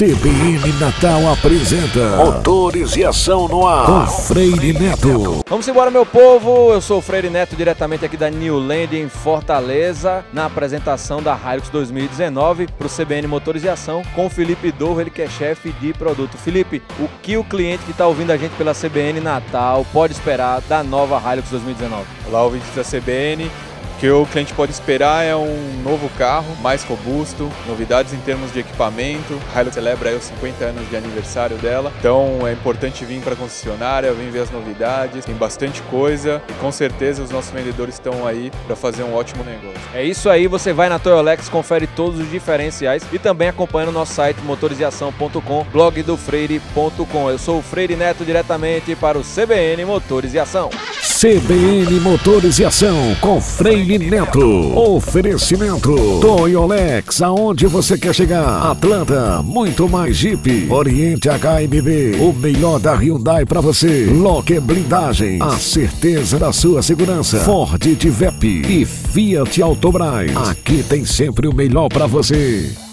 CBN Natal apresenta Motores e Ação no Ar com Freire Neto. Vamos embora, meu povo. Eu sou o Freire Neto, diretamente aqui da New Land em Fortaleza, na apresentação da Hilux 2019 para o CBN Motores e Ação com o Felipe Dorro, ele que é chefe de produto. Felipe, o que o cliente que está ouvindo a gente pela CBN Natal pode esperar da nova Hilux 2019? Olá, ouvintes da CBN que o cliente pode esperar é um novo carro, mais robusto, novidades em termos de equipamento. A Hilux celebra os 50 anos de aniversário dela, então é importante vir para a concessionária, vir ver as novidades, tem bastante coisa e com certeza os nossos vendedores estão aí para fazer um ótimo negócio. É isso aí, você vai na Toyolex, confere todos os diferenciais e também acompanha no nosso site motorização.com, blog do freire.com. Eu sou o Freire Neto diretamente para o CBN Motores e Ação. CBN Motores e Ação com Freire Neto. Oferecimento Toyolex, aonde você quer chegar? Atlanta, muito mais Jeep. Oriente HMB, o melhor da Hyundai para você. Locker Blindagem, a certeza da sua segurança. Ford Divep e Fiat Autobras. Aqui tem sempre o melhor para você.